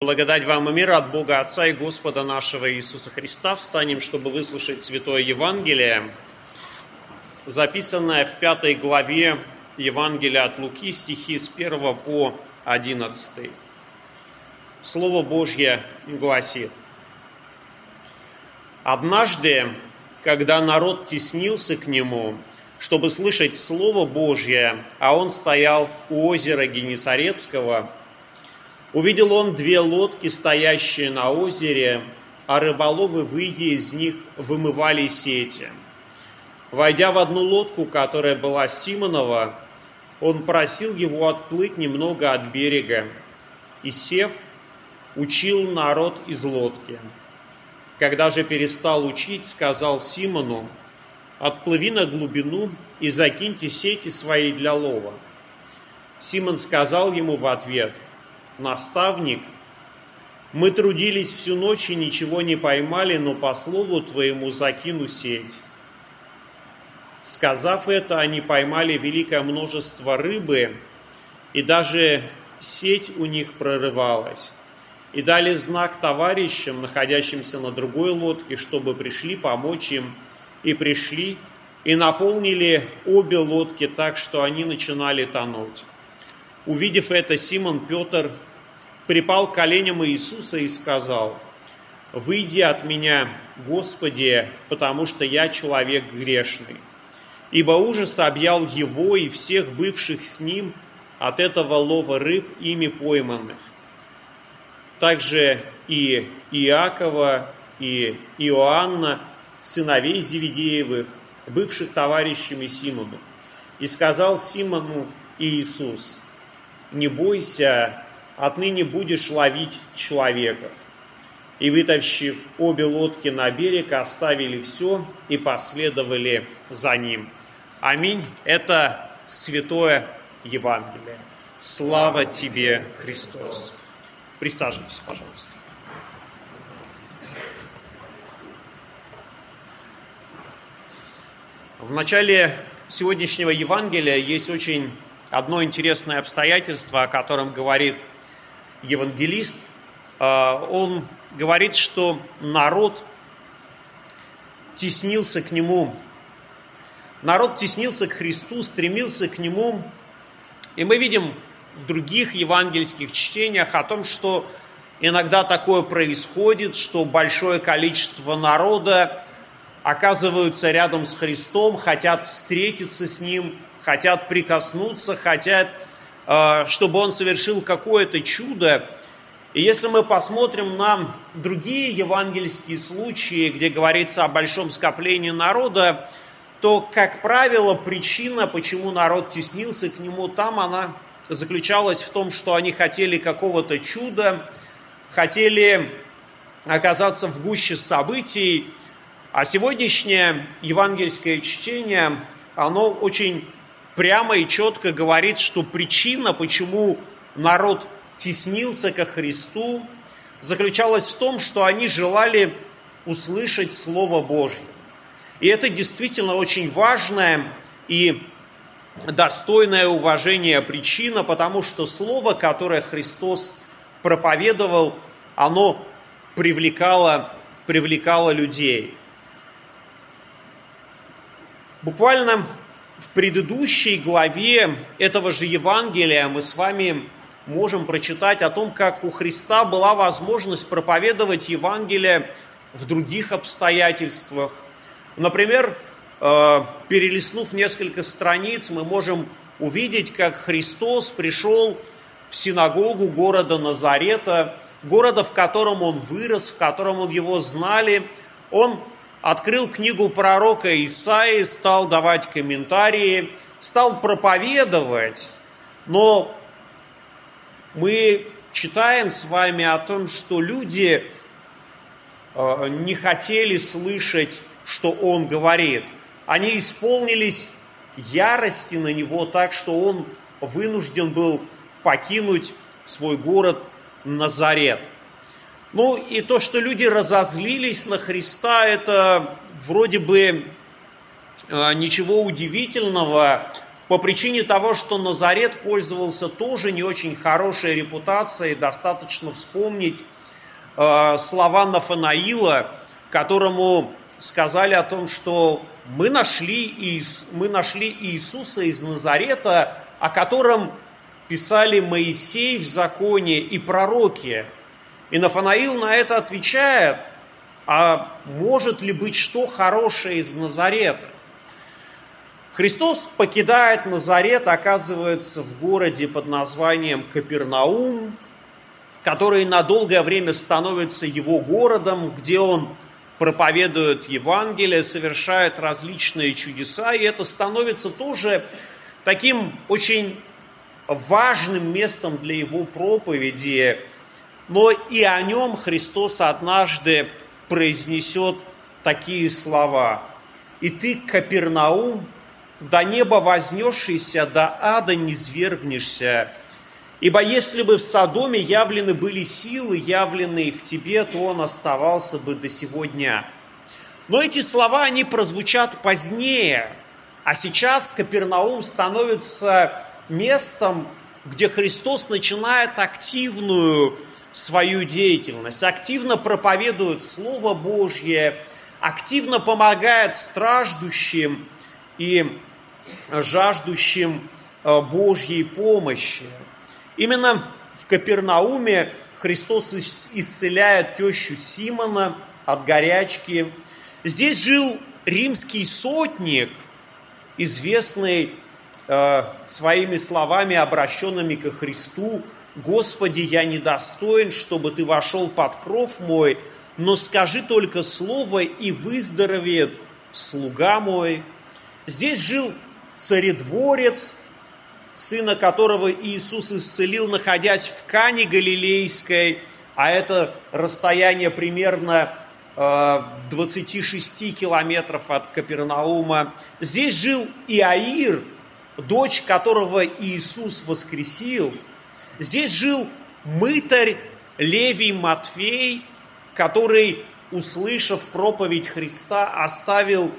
Благодать вам и мир от Бога Отца и Господа нашего Иисуса Христа. Встанем, чтобы выслушать Святое Евангелие, записанное в пятой главе Евангелия от Луки, стихи с 1 по 11. Слово Божье гласит. «Однажды, когда народ теснился к нему, чтобы слышать Слово Божье, а он стоял у озера Генесарецкого, Увидел он две лодки, стоящие на озере, а рыболовы, выйдя из них, вымывали сети. Войдя в одну лодку, которая была Симонова, он просил его отплыть немного от берега и, сев, учил народ из лодки. Когда же перестал учить, сказал Симону, «Отплыви на глубину и закиньте сети свои для лова». Симон сказал ему в ответ – наставник, мы трудились всю ночь и ничего не поймали, но по слову твоему закину сеть. Сказав это, они поймали великое множество рыбы, и даже сеть у них прорывалась. И дали знак товарищам, находящимся на другой лодке, чтобы пришли помочь им. И пришли, и наполнили обе лодки так, что они начинали тонуть. Увидев это, Симон Петр припал к коленям Иисуса и сказал, «Выйди от меня, Господи, потому что я человек грешный». Ибо ужас объял его и всех бывших с ним от этого лова рыб, ими пойманных. Также и Иакова, и Иоанна, сыновей Зеведеевых, бывших товарищами Симону. И сказал Симону Иисус, «Не бойся, отныне будешь ловить человеков. И вытащив обе лодки на берег, оставили все и последовали за ним. Аминь. Это святое Евангелие. Слава тебе, Христос. Присаживайтесь, пожалуйста. В начале сегодняшнего Евангелия есть очень одно интересное обстоятельство, о котором говорит евангелист, а, он говорит, что народ теснился к нему. Народ теснился к Христу, стремился к нему. И мы видим в других евангельских чтениях о том, что иногда такое происходит, что большое количество народа оказываются рядом с Христом, хотят встретиться с Ним, хотят прикоснуться, хотят чтобы он совершил какое-то чудо. И если мы посмотрим на другие евангельские случаи, где говорится о большом скоплении народа, то, как правило, причина, почему народ теснился к нему там, она заключалась в том, что они хотели какого-то чуда, хотели оказаться в гуще событий. А сегодняшнее евангельское чтение, оно очень прямо и четко говорит, что причина, почему народ теснился ко Христу, заключалась в том, что они желали услышать Слово Божье. И это действительно очень важная и достойное уважения причина, потому что Слово, которое Христос проповедовал, оно привлекало, привлекало людей. Буквально в предыдущей главе этого же Евангелия мы с вами можем прочитать о том, как у Христа была возможность проповедовать Евангелие в других обстоятельствах. Например, э, перелистнув несколько страниц, мы можем увидеть, как Христос пришел в синагогу города Назарета, города, в котором он вырос, в котором его знали. Он открыл книгу пророка Исаии, стал давать комментарии, стал проповедовать, но мы читаем с вами о том, что люди э, не хотели слышать, что он говорит. Они исполнились ярости на него так, что он вынужден был покинуть свой город Назарет – ну и то, что люди разозлились на Христа, это вроде бы э, ничего удивительного, по причине того, что Назарет пользовался тоже не очень хорошей репутацией, достаточно вспомнить э, слова Нафанаила, которому сказали о том, что мы нашли, Иис, мы нашли Иисуса из Назарета, о котором писали Моисей в законе и пророки. И Нафанаил на это отвечает, а может ли быть что хорошее из Назарета? Христос покидает Назарет, оказывается в городе под названием Капернаум, который на долгое время становится его городом, где он проповедует Евангелие, совершает различные чудеса, и это становится тоже таким очень важным местом для его проповеди, но и о нем Христос однажды произнесет такие слова. «И ты, Капернаум, до неба вознесшийся, до ада не свергнешься. Ибо если бы в Содоме явлены были силы, явленные в тебе, то он оставался бы до сего дня». Но эти слова, они прозвучат позднее, а сейчас Капернаум становится местом, где Христос начинает активную свою деятельность, активно проповедует Слово Божье, активно помогает страждущим и жаждущим э, Божьей помощи. Именно в Капернауме Христос исцеляет тещу Симона от горячки. Здесь жил римский сотник, известный э, своими словами, обращенными ко Христу, «Господи, я недостоин, чтобы Ты вошел под кров мой, но скажи только слово, и выздоровеет слуга мой». Здесь жил царедворец, сына которого Иисус исцелил, находясь в Кане Галилейской, а это расстояние примерно 26 э, километров от Капернаума. Здесь жил Иаир, дочь которого Иисус воскресил. Здесь жил мытарь Левий Матфей, который, услышав проповедь Христа, оставил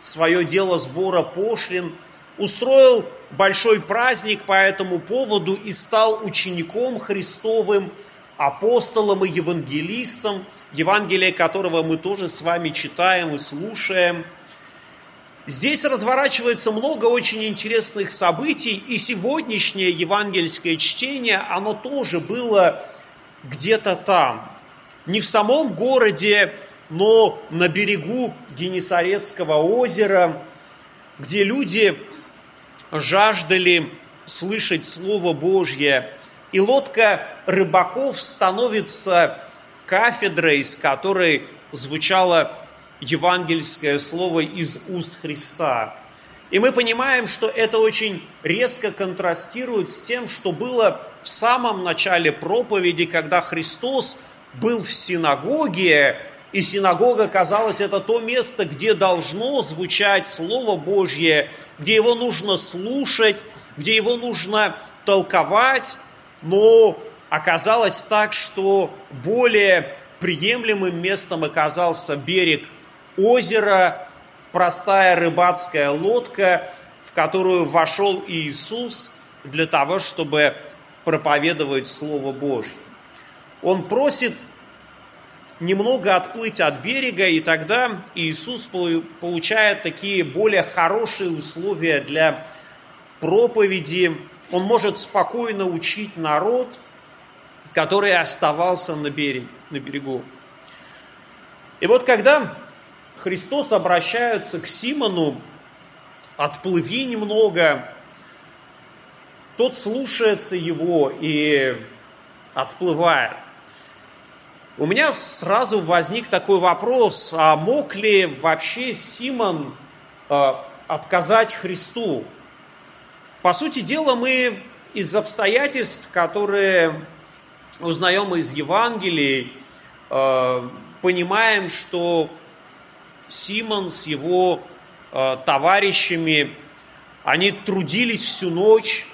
свое дело сбора пошлин, устроил большой праздник по этому поводу и стал учеником Христовым, апостолом и евангелистом, Евангелие которого мы тоже с вами читаем и слушаем. Здесь разворачивается много очень интересных событий, и сегодняшнее евангельское чтение, оно тоже было где-то там. Не в самом городе, но на берегу Генесарецкого озера, где люди жаждали слышать Слово Божье, и лодка рыбаков становится кафедрой, с которой звучало евангельское слово из уст Христа. И мы понимаем, что это очень резко контрастирует с тем, что было в самом начале проповеди, когда Христос был в синагоге, и синагога, казалось, это то место, где должно звучать Слово Божье, где его нужно слушать, где его нужно толковать, но оказалось так, что более приемлемым местом оказался берег озера, простая рыбацкая лодка, в которую вошел Иисус для того, чтобы проповедовать Слово Божье. Он просит немного отплыть от берега, и тогда Иисус получает такие более хорошие условия для проповеди. Он может спокойно учить народ, который оставался на, берег, берегу. И вот когда Христос обращается к Симону, отплыви немного, тот слушается его и отплывает. У меня сразу возник такой вопрос, а мог ли вообще Симон э, отказать Христу? По сути дела, мы из обстоятельств, которые узнаем из Евангелий, э, понимаем, что Симон с его э, товарищами, они трудились всю ночь,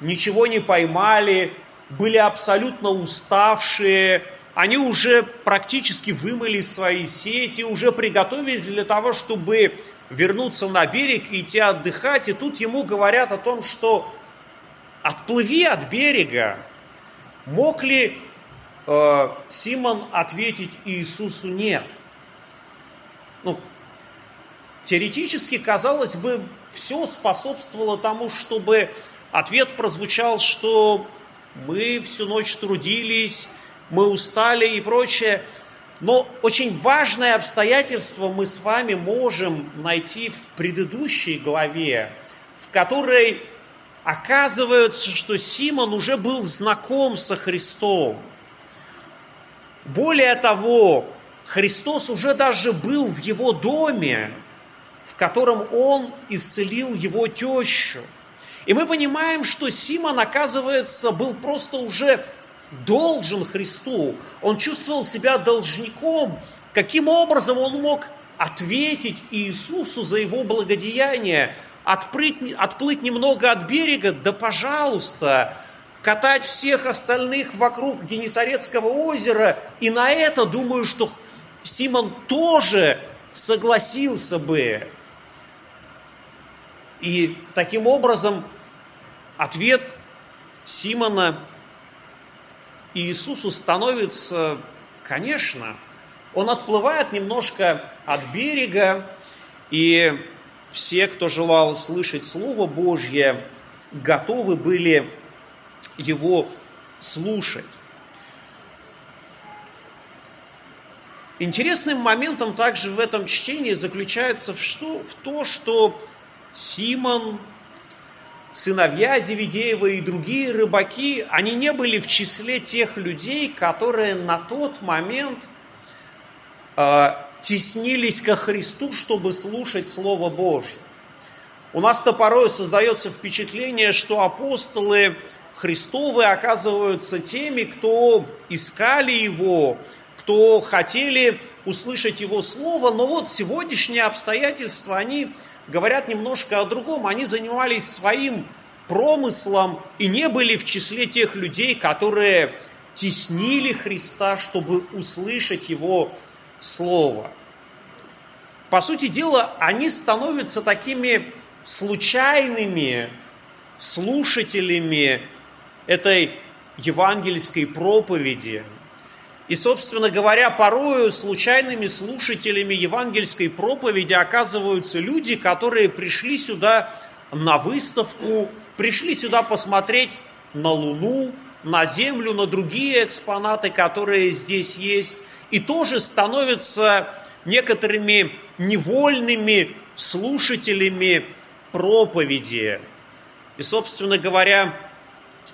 ничего не поймали, были абсолютно уставшие, они уже практически вымыли свои сети, уже приготовились для того, чтобы вернуться на берег и идти отдыхать. И тут ему говорят о том, что отплыви от берега. Мог ли э, Симон ответить Иисусу нет? Ну, теоретически, казалось бы, все способствовало тому, чтобы ответ прозвучал, что мы всю ночь трудились, мы устали и прочее. Но очень важное обстоятельство мы с вами можем найти в предыдущей главе, в которой оказывается, что Симон уже был знаком со Христом. Более того, Христос уже даже был в его доме, в котором он исцелил его тещу. И мы понимаем, что Симон, оказывается, был просто уже должен Христу. Он чувствовал себя должником. Каким образом он мог ответить Иисусу за его благодеяние? Отплыть, отплыть немного от берега? Да пожалуйста, катать всех остальных вокруг Генесарецкого озера. И на это, думаю, что Симон тоже согласился бы. И таким образом ответ Симона Иисусу становится, конечно, он отплывает немножко от берега, и все, кто желал слышать Слово Божье, готовы были его слушать. Интересным моментом также в этом чтении заключается в, что, в то, что Симон сыновья Зеведеева и другие рыбаки, они не были в числе тех людей, которые на тот момент э, теснились ко Христу, чтобы слушать Слово Божье. У нас-то порой создается впечатление, что апостолы Христовы оказываются теми, кто искали Его, кто хотели услышать Его Слово, но вот сегодняшние обстоятельства, они говорят немножко о другом. Они занимались своим промыслом и не были в числе тех людей, которые теснили Христа, чтобы услышать Его Слово. По сути дела, они становятся такими случайными слушателями этой евангельской проповеди – и, собственно говоря, порою случайными слушателями евангельской проповеди оказываются люди, которые пришли сюда на выставку, пришли сюда посмотреть на Луну, на Землю, на другие экспонаты, которые здесь есть, и тоже становятся некоторыми невольными слушателями проповеди. И, собственно говоря,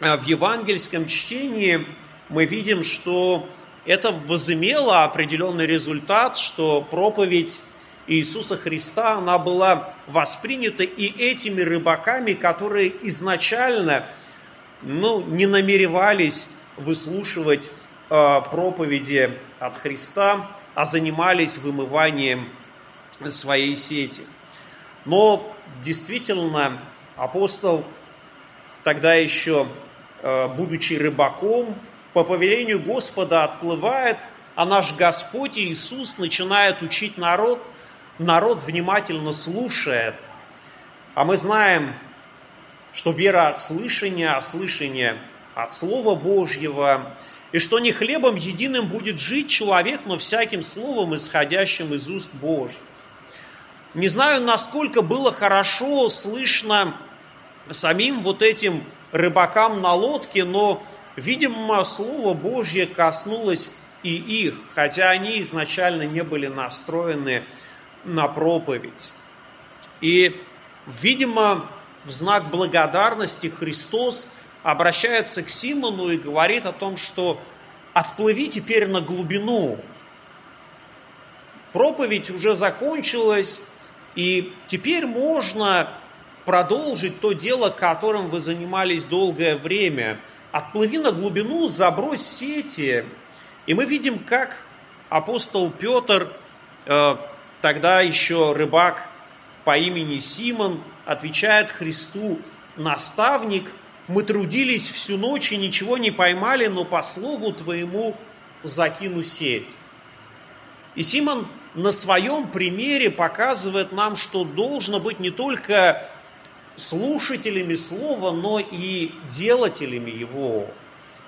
в евангельском чтении мы видим, что это возымело определенный результат, что проповедь Иисуса Христа, она была воспринята и этими рыбаками, которые изначально ну, не намеревались выслушивать э, проповеди от Христа, а занимались вымыванием своей сети. Но действительно апостол тогда еще, э, будучи рыбаком, по повелению Господа отплывает, а наш Господь Иисус начинает учить народ, народ внимательно слушает. А мы знаем, что вера от слышания, а слышание от Слова Божьего, и что не хлебом единым будет жить человек, но всяким словом, исходящим из уст Божьих. Не знаю, насколько было хорошо слышно самим вот этим рыбакам на лодке, но Видимо, Слово Божье коснулось и их, хотя они изначально не были настроены на проповедь. И, видимо, в знак благодарности Христос обращается к Симону и говорит о том, что отплыви теперь на глубину. Проповедь уже закончилась, и теперь можно продолжить то дело, которым вы занимались долгое время – отплыви на глубину, забрось сети. И мы видим, как апостол Петр, э, тогда еще рыбак по имени Симон, отвечает Христу, наставник, мы трудились всю ночь и ничего не поймали, но по слову твоему закину сеть. И Симон на своем примере показывает нам, что должно быть не только слушателями слова, но и делателями его.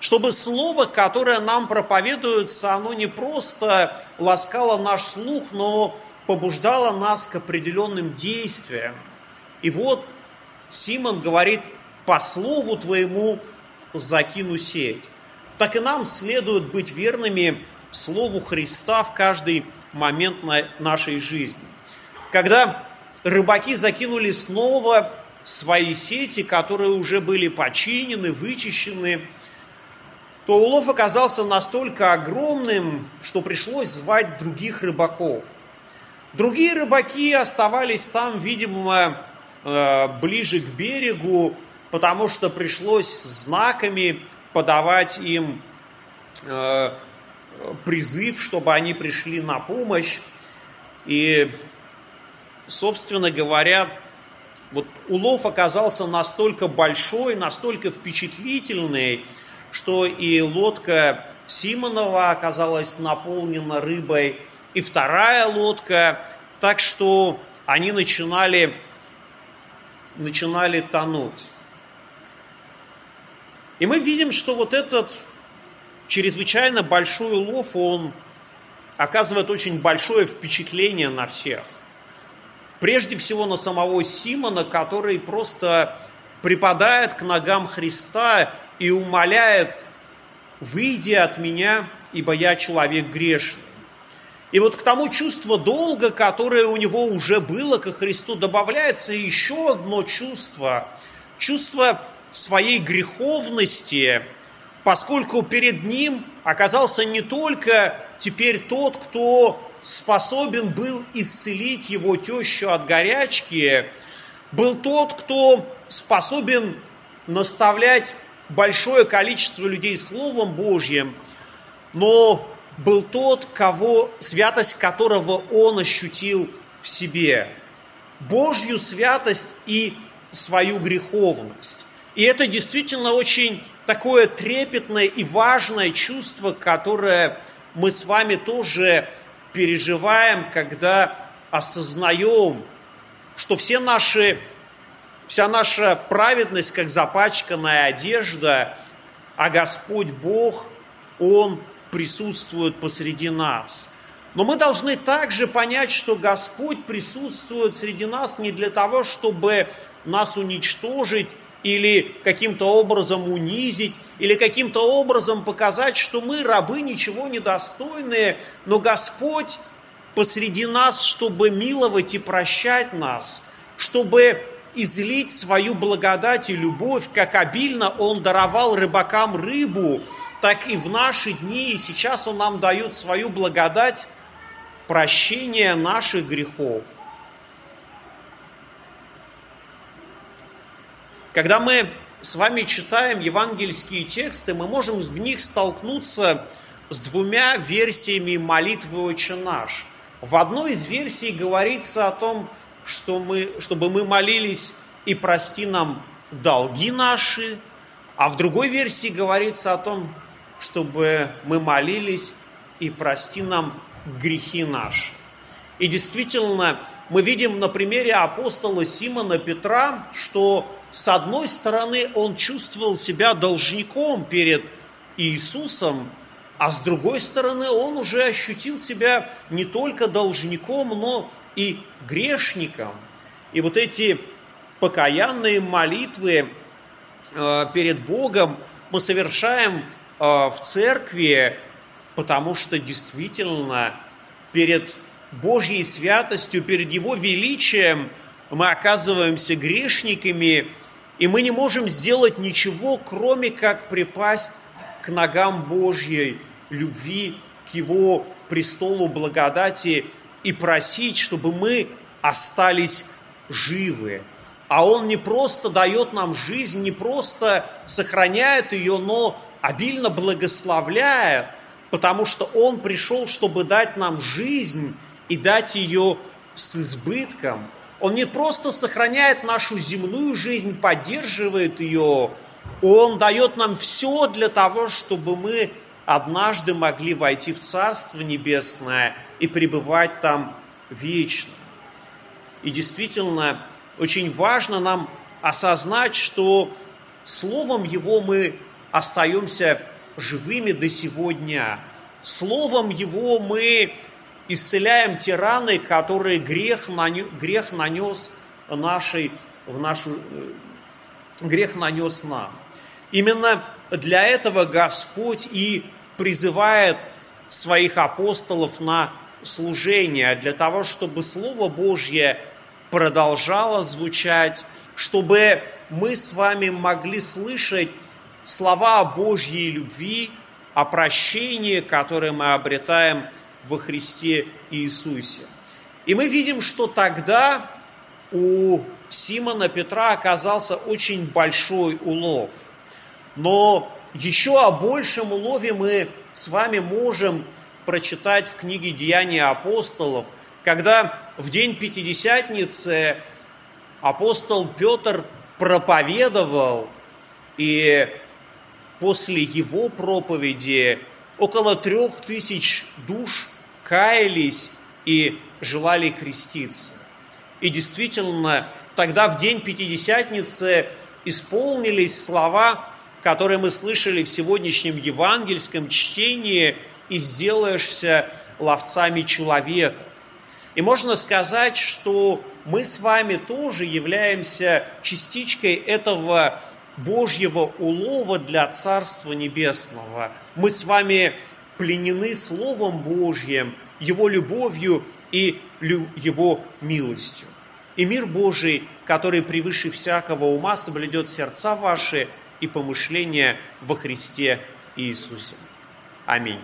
Чтобы слово, которое нам проповедуется, оно не просто ласкало наш слух, но побуждало нас к определенным действиям. И вот Симон говорит, по слову твоему закину сеть. Так и нам следует быть верными Слову Христа в каждый момент нашей жизни. Когда рыбаки закинули снова свои сети, которые уже были починены, вычищены, то улов оказался настолько огромным, что пришлось звать других рыбаков. Другие рыбаки оставались там, видимо, э, ближе к берегу, потому что пришлось знаками подавать им э, призыв, чтобы они пришли на помощь. И, собственно говоря, вот улов оказался настолько большой, настолько впечатлительный, что и лодка Симонова оказалась наполнена рыбой, и вторая лодка, так что они начинали, начинали тонуть. И мы видим, что вот этот чрезвычайно большой улов, он оказывает очень большое впечатление на всех. Прежде всего на самого Симона, который просто припадает к ногам Христа и умоляет, выйди от меня, ибо я человек грешный. И вот к тому чувству долга, которое у него уже было ко Христу, добавляется еще одно чувство. Чувство своей греховности, поскольку перед ним оказался не только теперь тот, кто способен был исцелить его тещу от горячки, был тот, кто способен наставлять большое количество людей Словом Божьим, но был тот, кого, святость которого он ощутил в себе. Божью святость и свою греховность. И это действительно очень такое трепетное и важное чувство, которое мы с вами тоже переживаем, когда осознаем, что все наши, вся наша праведность, как запачканная одежда, а Господь Бог, Он присутствует посреди нас. Но мы должны также понять, что Господь присутствует среди нас не для того, чтобы нас уничтожить или каким-то образом унизить, или каким-то образом показать, что мы рабы ничего недостойные, но Господь посреди нас, чтобы миловать и прощать нас, чтобы излить свою благодать и любовь, как обильно Он даровал рыбакам рыбу, так и в наши дни, и сейчас Он нам дает свою благодать прощения наших грехов. Когда мы с вами читаем евангельские тексты, мы можем в них столкнуться с двумя версиями молитвы «Отче наш». В одной из версий говорится о том, что мы, чтобы мы молились и прости нам долги наши, а в другой версии говорится о том, чтобы мы молились и прости нам грехи наши. И действительно, мы видим на примере апостола Симона Петра, что с одной стороны он чувствовал себя должником перед Иисусом, а с другой стороны он уже ощутил себя не только должником, но и грешником. И вот эти покаянные молитвы э, перед Богом мы совершаем э, в церкви, потому что действительно перед Божьей святостью, перед Его величием мы оказываемся грешниками, и мы не можем сделать ничего, кроме как припасть к ногам Божьей любви, к Его престолу благодати и просить, чтобы мы остались живы. А Он не просто дает нам жизнь, не просто сохраняет ее, но обильно благословляет, потому что Он пришел, чтобы дать нам жизнь и дать ее с избытком. Он не просто сохраняет нашу земную жизнь, поддерживает ее, Он дает нам все для того, чтобы мы однажды могли войти в Царство Небесное и пребывать там вечно. И действительно, очень важно нам осознать, что Словом Его мы остаемся живыми до сегодня. Словом Его мы исцеляем те раны, которые грех, нанес, грех нанес нашей, в нашу, э, грех нанес нам. Именно для этого Господь и призывает своих апостолов на служение, для того, чтобы Слово Божье продолжало звучать, чтобы мы с вами могли слышать слова о Божьей любви, о прощении, которое мы обретаем во Христе Иисусе. И мы видим, что тогда у Симона Петра оказался очень большой улов. Но еще о большем улове мы с вами можем прочитать в книге «Деяния апостолов», когда в день Пятидесятницы апостол Петр проповедовал, и после его проповеди около трех тысяч душ каялись и желали креститься. И действительно, тогда в день Пятидесятницы исполнились слова, которые мы слышали в сегодняшнем евангельском чтении «И сделаешься ловцами человеков». И можно сказать, что мы с вами тоже являемся частичкой этого Божьего улова для Царства Небесного. Мы с вами пленены Словом Божьим, Его любовью и Его милостью. И мир Божий, который превыше всякого ума, соблюдет сердца ваши и помышления во Христе Иисусе. Аминь.